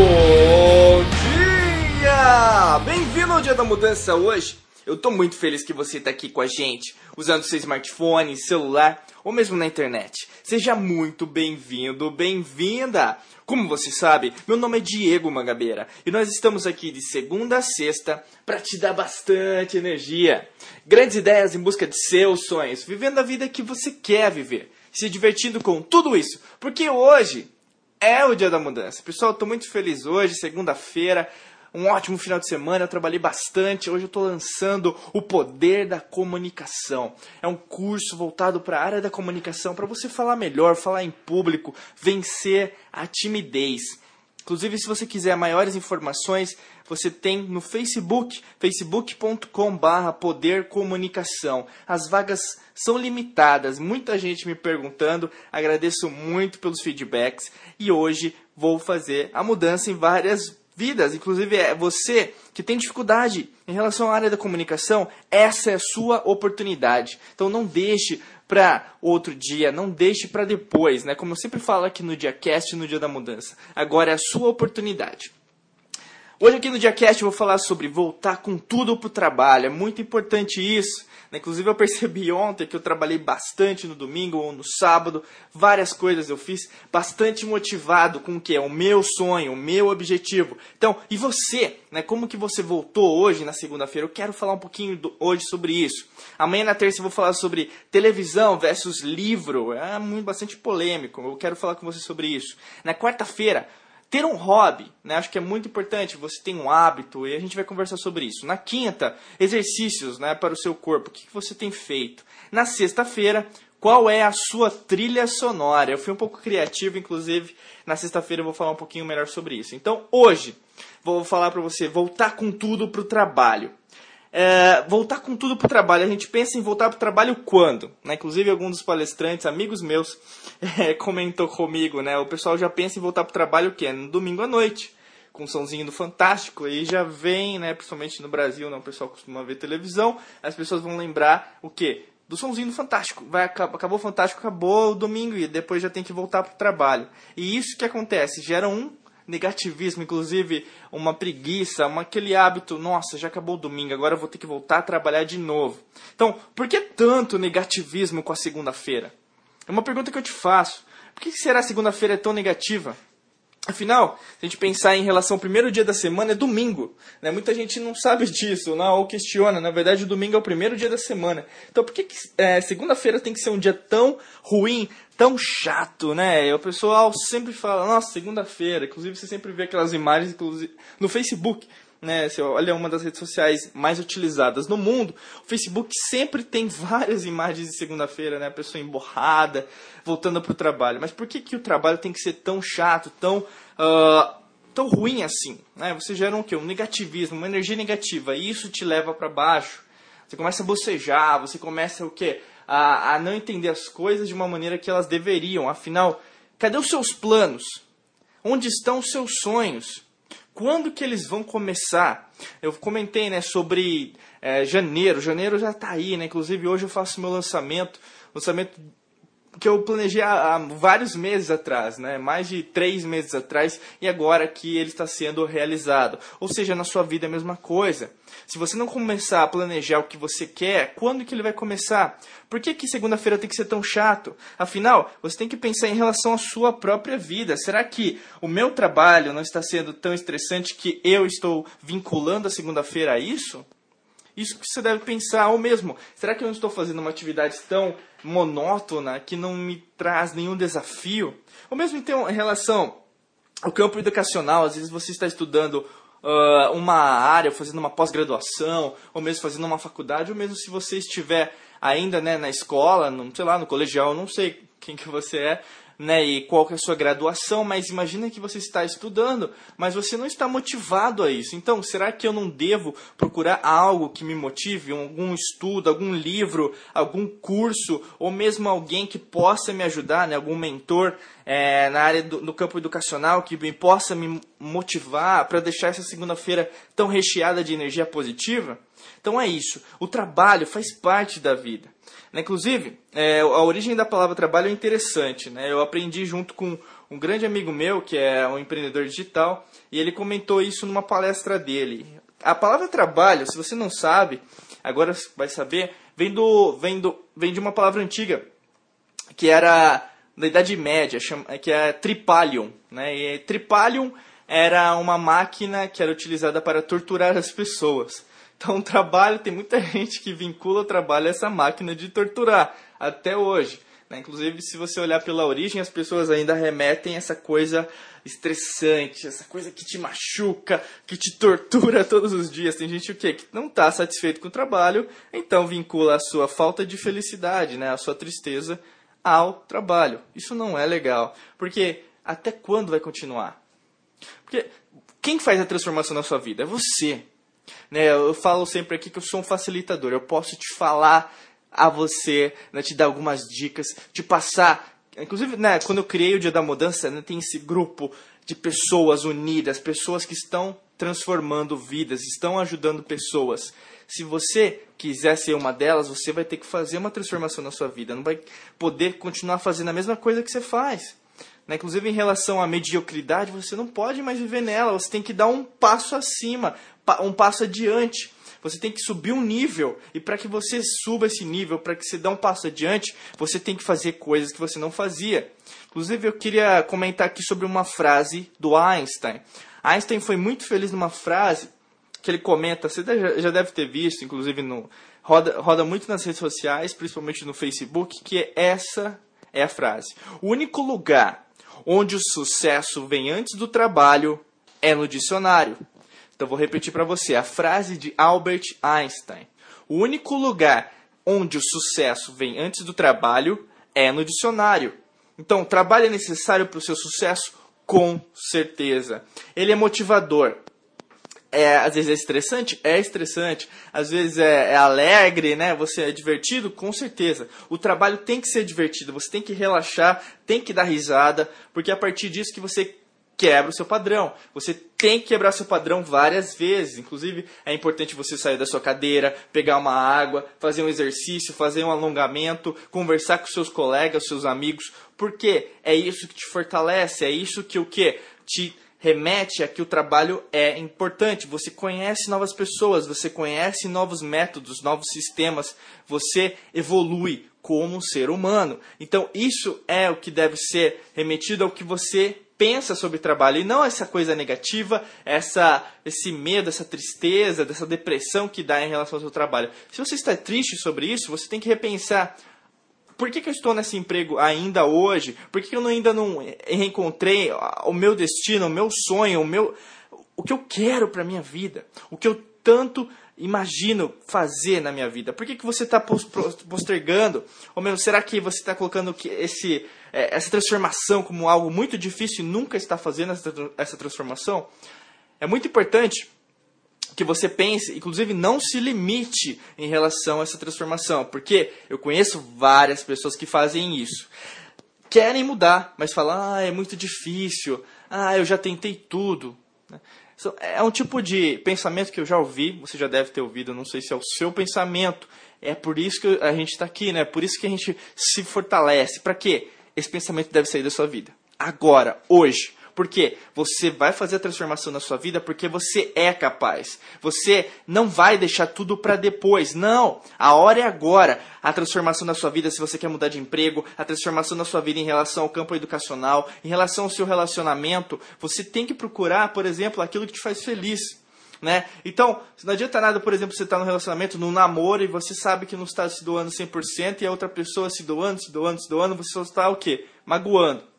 Bom dia! Bem-vindo ao Dia da Mudança hoje. Eu tô muito feliz que você tá aqui com a gente, usando seu smartphone, celular ou mesmo na internet. Seja muito bem-vindo, bem-vinda! Como você sabe, meu nome é Diego Mangabeira e nós estamos aqui de segunda a sexta para te dar bastante energia. Grandes ideias em busca de seus sonhos, vivendo a vida que você quer viver, se divertindo com tudo isso, porque hoje é o dia da mudança. Pessoal, estou muito feliz hoje, segunda-feira. Um ótimo final de semana, eu trabalhei bastante. Hoje eu estou lançando o Poder da Comunicação. É um curso voltado para a área da comunicação, para você falar melhor, falar em público, vencer a timidez. Inclusive, se você quiser maiores informações, você tem no Facebook, facebook.com.br Poder Comunicação. As vagas são limitadas, muita gente me perguntando, agradeço muito pelos feedbacks e hoje vou fazer a mudança em várias vidas, inclusive é você que tem dificuldade em relação à área da comunicação, essa é a sua oportunidade. Então não deixe para outro dia, não deixe para depois, né? Como eu sempre falo aqui no DiaCast, no Dia da Mudança. Agora é a sua oportunidade. Hoje aqui no DiaCast eu vou falar sobre voltar com tudo para o trabalho. É muito importante isso. Né? Inclusive eu percebi ontem que eu trabalhei bastante no domingo ou no sábado, várias coisas eu fiz, bastante motivado com o que é o meu sonho, o meu objetivo. Então, e você, né? Como que você voltou hoje na segunda-feira? Eu quero falar um pouquinho do, hoje sobre isso. Amanhã na terça eu vou falar sobre televisão versus livro. É muito bastante polêmico. Eu quero falar com você sobre isso. Na quarta-feira ter um hobby, né? Acho que é muito importante. Você tem um hábito e a gente vai conversar sobre isso. Na quinta, exercícios, né, para o seu corpo. O que você tem feito? Na sexta-feira, qual é a sua trilha sonora? Eu fui um pouco criativo, inclusive. Na sexta-feira eu vou falar um pouquinho melhor sobre isso. Então, hoje, vou falar para você voltar com tudo para o trabalho é, voltar com tudo para o trabalho. A gente pensa em voltar para o trabalho quando? Né? Inclusive, alguns dos palestrantes, amigos meus, é, comentou comigo, né? O pessoal já pensa em voltar para o trabalho o quê? No domingo à noite, com o somzinho do Fantástico. E já vem, né? Principalmente no Brasil, né? o pessoal costuma ver televisão. As pessoas vão lembrar o quê? Do somzinho do Fantástico. Vai, acabou o Fantástico, acabou o domingo e depois já tem que voltar para o trabalho. E isso que acontece, gera um negativismo, inclusive uma preguiça, uma, aquele hábito, nossa, já acabou o domingo, agora eu vou ter que voltar a trabalhar de novo. Então, por que tanto negativismo com a segunda-feira? É uma pergunta que eu te faço. Por que será a segunda-feira é tão negativa? Afinal, se a gente pensar em relação ao primeiro dia da semana, é domingo. Né? Muita gente não sabe disso, não, ou questiona. Na verdade, o domingo é o primeiro dia da semana. Então, por que, que é, segunda-feira tem que ser um dia tão ruim, tão chato, né? E o pessoal sempre fala, nossa, segunda-feira. Inclusive, você sempre vê aquelas imagens no Facebook né, você olha uma das redes sociais mais utilizadas no mundo, o Facebook sempre tem várias imagens de segunda-feira, né, a pessoa emborrada, voltando para o trabalho. Mas por que, que o trabalho tem que ser tão chato, tão, uh, tão ruim assim? Né? Você gera um, quê? um negativismo, uma energia negativa, e isso te leva para baixo. Você começa a bocejar, você começa o quê? A, a não entender as coisas de uma maneira que elas deveriam. Afinal, cadê os seus planos? Onde estão os seus sonhos? Quando que eles vão começar? Eu comentei né, sobre é, janeiro. Janeiro já está aí, né? Inclusive hoje eu faço meu lançamento, lançamento que eu planejei há, há, vários meses atrás, né? mais de três meses atrás, e agora que ele está sendo realizado. Ou seja, na sua vida é a mesma coisa. Se você não começar a planejar o que você quer, quando que ele vai começar? Por que, que segunda-feira tem que ser tão chato? Afinal, você tem que pensar em relação à sua própria vida. Será que o meu trabalho não está sendo tão estressante que eu estou vinculando a segunda-feira a isso? Isso que você deve pensar, ou mesmo, será que eu não estou fazendo uma atividade tão monótona que não me traz nenhum desafio? Ou mesmo então, em relação ao campo educacional, às vezes você está estudando uh, uma área, fazendo uma pós-graduação, ou mesmo fazendo uma faculdade, ou mesmo se você estiver ainda né, na escola, no, sei lá, no colegial, não sei quem que você é, né, e qual que é a sua graduação, mas imagina que você está estudando, mas você não está motivado a isso. Então, será que eu não devo procurar algo que me motive, algum estudo, algum livro, algum curso, ou mesmo alguém que possa me ajudar, né, algum mentor é, na área do, do campo educacional que me possa me motivar para deixar essa segunda-feira tão recheada de energia positiva? Então é isso. O trabalho faz parte da vida. Né? Inclusive, é, a origem da palavra trabalho é interessante. Né? Eu aprendi junto com um grande amigo meu, que é um empreendedor digital, e ele comentou isso numa palestra dele. A palavra trabalho, se você não sabe, agora vai saber, vem, do, vem, do, vem de uma palavra antiga, que era da Idade Média, que é tripalium. Né? E tripalium era uma máquina que era utilizada para torturar as pessoas. Então, o trabalho, tem muita gente que vincula o trabalho a essa máquina de torturar, até hoje. Né? Inclusive, se você olhar pela origem, as pessoas ainda remetem essa coisa estressante, essa coisa que te machuca, que te tortura todos os dias. Tem gente o quê? que não está satisfeito com o trabalho, então vincula a sua falta de felicidade, né? a sua tristeza ao trabalho. Isso não é legal, porque até quando vai continuar? Porque quem faz a transformação na sua vida? É você. Né? Eu falo sempre aqui que eu sou um facilitador. Eu posso te falar a você, né, te dar algumas dicas, te passar. Inclusive, né, quando eu criei o Dia da Mudança, né, tem esse grupo de pessoas unidas, pessoas que estão transformando vidas, estão ajudando pessoas. Se você quiser ser uma delas, você vai ter que fazer uma transformação na sua vida. Não vai poder continuar fazendo a mesma coisa que você faz. Né? Inclusive, em relação à mediocridade, você não pode mais viver nela. Você tem que dar um passo acima, um passo adiante. Você tem que subir um nível. E para que você suba esse nível, para que você dê um passo adiante, você tem que fazer coisas que você não fazia. Inclusive, eu queria comentar aqui sobre uma frase do Einstein. Einstein foi muito feliz numa frase que ele comenta, você já deve ter visto, inclusive no roda, roda muito nas redes sociais, principalmente no Facebook, que é essa é a frase. O único lugar onde o sucesso vem antes do trabalho é no dicionário. Então vou repetir para você a frase de Albert Einstein. O único lugar onde o sucesso vem antes do trabalho é no dicionário. Então, trabalho é necessário para o seu sucesso? Com certeza. Ele é motivador. É, às vezes é estressante? É estressante. Às vezes é, é, alegre, né? Você é divertido? Com certeza. O trabalho tem que ser divertido. Você tem que relaxar, tem que dar risada, porque é a partir disso que você quebra o seu padrão. Você tem que quebrar seu padrão várias vezes. Inclusive, é importante você sair da sua cadeira, pegar uma água, fazer um exercício, fazer um alongamento, conversar com seus colegas, seus amigos, porque é isso que te fortalece, é isso que o que te remete a que o trabalho é importante. Você conhece novas pessoas, você conhece novos métodos, novos sistemas, você evolui como ser humano. Então, isso é o que deve ser remetido ao que você pensa sobre trabalho e não essa coisa negativa, essa esse medo, essa tristeza, dessa depressão que dá em relação ao seu trabalho. Se você está triste sobre isso, você tem que repensar por que, que eu estou nesse emprego ainda hoje? Por que, que eu ainda não reencontrei o meu destino, o meu sonho, o meu o que eu quero para minha vida? O que eu tanto imagino fazer na minha vida? Por que, que você está postergando? Ou mesmo, será que você está colocando esse, é, essa transformação como algo muito difícil e nunca está fazendo essa transformação? É muito importante que você pense, inclusive não se limite em relação a essa transformação, porque eu conheço várias pessoas que fazem isso. Querem mudar, mas falam, ah, é muito difícil, ah, eu já tentei tudo. Né? É um tipo de pensamento que eu já ouvi, você já deve ter ouvido, não sei se é o seu pensamento. É por isso que a gente está aqui, né? É por isso que a gente se fortalece. Para quê? Esse pensamento deve sair da sua vida. Agora, hoje. Porque você vai fazer a transformação na sua vida porque você é capaz. Você não vai deixar tudo para depois. Não, a hora é agora. A transformação na sua vida, se você quer mudar de emprego, a transformação na sua vida em relação ao campo educacional, em relação ao seu relacionamento, você tem que procurar, por exemplo, aquilo que te faz feliz. Né? Então, não adianta nada, por exemplo, você estar tá num relacionamento, num namoro, e você sabe que não está se doando 100%, e a outra pessoa se doando, se doando, se doando, você só está o quê? Magoando.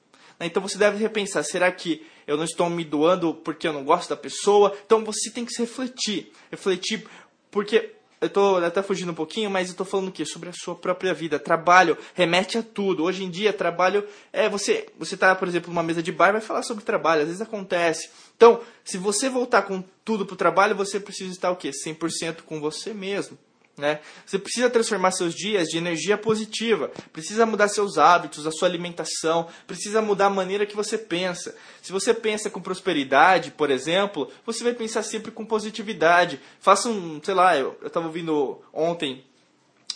Né? Então você deve repensar: será que eu não estou me doando porque eu não gosto da pessoa? Então você tem que se refletir. Refletir, porque eu estou até fugindo um pouquinho, mas eu estou falando o quê? Sobre a sua própria vida. Trabalho remete a tudo. Hoje em dia, trabalho é você. Você está, por exemplo, numa mesa de bar, vai falar sobre trabalho. Às vezes acontece. Então, se você voltar com tudo para o trabalho, você precisa estar o quê? 100% com você mesmo. Né? Você precisa transformar seus dias de energia positiva, precisa mudar seus hábitos, a sua alimentação, precisa mudar a maneira que você pensa. Se você pensa com prosperidade, por exemplo, você vai pensar sempre com positividade. Faça um, sei lá, eu estava ouvindo ontem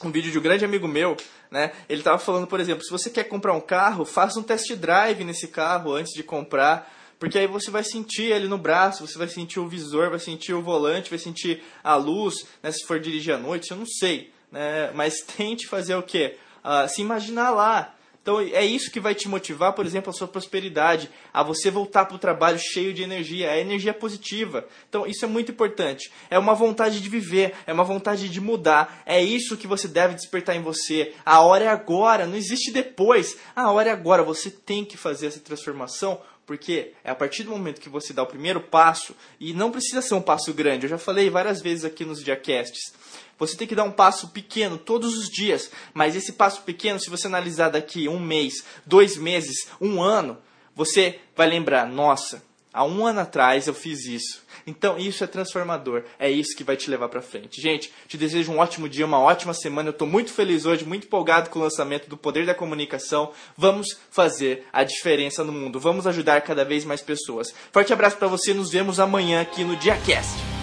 um vídeo de um grande amigo meu, né? Ele estava falando, por exemplo, se você quer comprar um carro, faça um test drive nesse carro antes de comprar, porque aí você vai sentir ele no braço, você vai sentir o visor, vai sentir o volante, vai sentir a luz, né? Se for dirigir à noite, eu não sei, né? Mas tente fazer o quê? Uh, se imaginar lá, então é isso que vai te motivar, por exemplo, a sua prosperidade, a você voltar para o trabalho cheio de energia, a energia positiva. Então isso é muito importante. É uma vontade de viver, é uma vontade de mudar. É isso que você deve despertar em você. A hora é agora, não existe depois. A hora é agora. Você tem que fazer essa transformação porque é a partir do momento que você dá o primeiro passo, e não precisa ser um passo grande, eu já falei várias vezes aqui nos diacasts, você tem que dar um passo pequeno todos os dias, mas esse passo pequeno, se você analisar daqui um mês, dois meses, um ano, você vai lembrar: nossa, há um ano atrás eu fiz isso. Então isso é transformador, é isso que vai te levar para frente. Gente, te desejo um ótimo dia, uma ótima semana. Eu estou muito feliz hoje, muito empolgado com o lançamento do Poder da Comunicação. Vamos fazer a diferença no mundo, vamos ajudar cada vez mais pessoas. Forte abraço para você, nos vemos amanhã aqui no DiaCast.